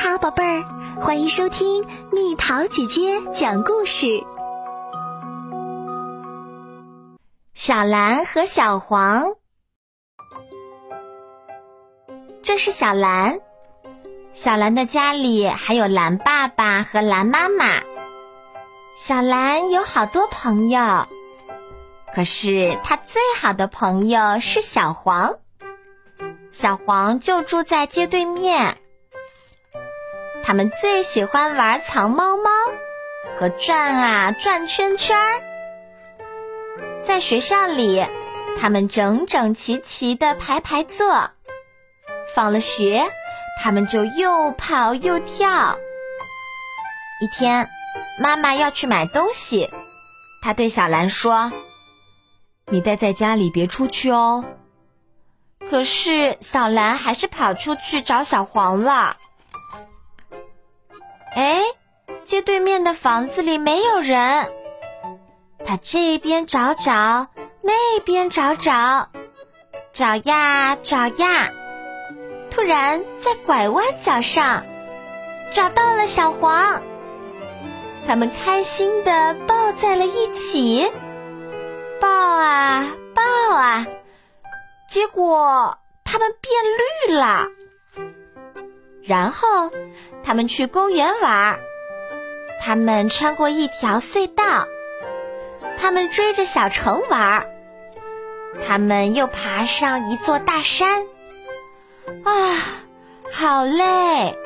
好，宝贝儿，欢迎收听蜜桃姐姐讲故事。小蓝和小黄，这是小蓝。小蓝的家里还有蓝爸爸和蓝妈妈。小蓝有好多朋友，可是他最好的朋友是小黄。小黄就住在街对面。他们最喜欢玩藏猫猫和转啊转圈圈。在学校里，他们整整齐齐的排排坐。放了学，他们就又跑又跳。一天，妈妈要去买东西，她对小兰说：“你待在家里，别出去哦。”可是小兰还是跑出去找小黄了。哎，街对面的房子里没有人。他这边找找，那边找找，找呀找呀，突然在拐弯角上找到了小黄。他们开心的抱在了一起，抱啊抱啊，结果他们变绿了。然后他们去公园玩儿，他们穿过一条隧道。他们追着小城玩儿，他们又爬上一座大山，啊，好累！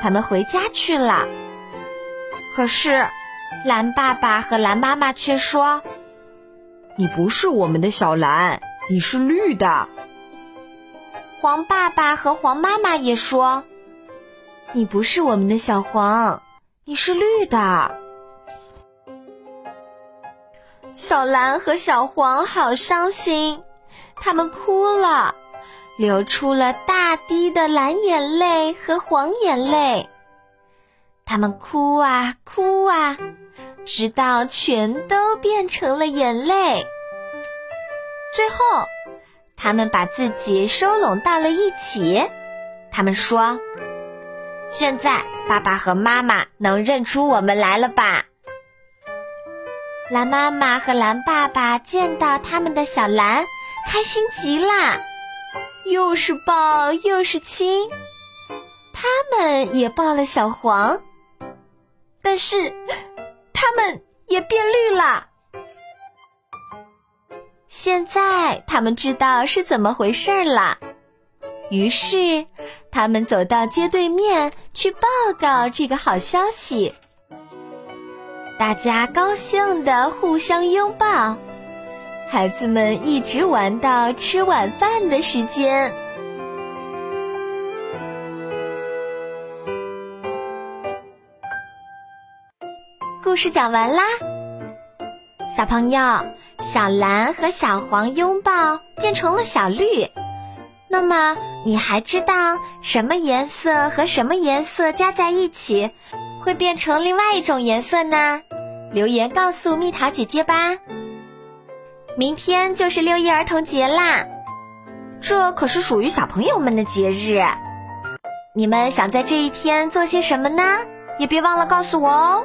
他们回家去了。可是，蓝爸爸和蓝妈妈却说：“你不是我们的小蓝，你是绿的。”黄爸爸和黄妈妈也说：“你不是我们的小黄，你是绿的。”小蓝和小黄好伤心，他们哭了，流出了大滴的蓝眼泪和黄眼泪。他们哭啊哭啊，直到全都变成了眼泪。最后，他们把自己收拢到了一起。他们说：“现在爸爸和妈妈能认出我们来了吧？”蓝妈妈和蓝爸爸见到他们的小蓝，开心极了，又是抱又是亲。他们也抱了小黄，但是他们也变绿了。现在他们知道是怎么回事了，于是他们走到街对面去报告这个好消息。大家高兴的互相拥抱，孩子们一直玩到吃晚饭的时间。故事讲完啦，小朋友，小蓝和小黄拥抱变成了小绿，那么你还知道什么颜色和什么颜色加在一起？会变成另外一种颜色呢？留言告诉蜜桃姐姐吧。明天就是六一儿童节啦，这可是属于小朋友们的节日。你们想在这一天做些什么呢？也别忘了告诉我哦。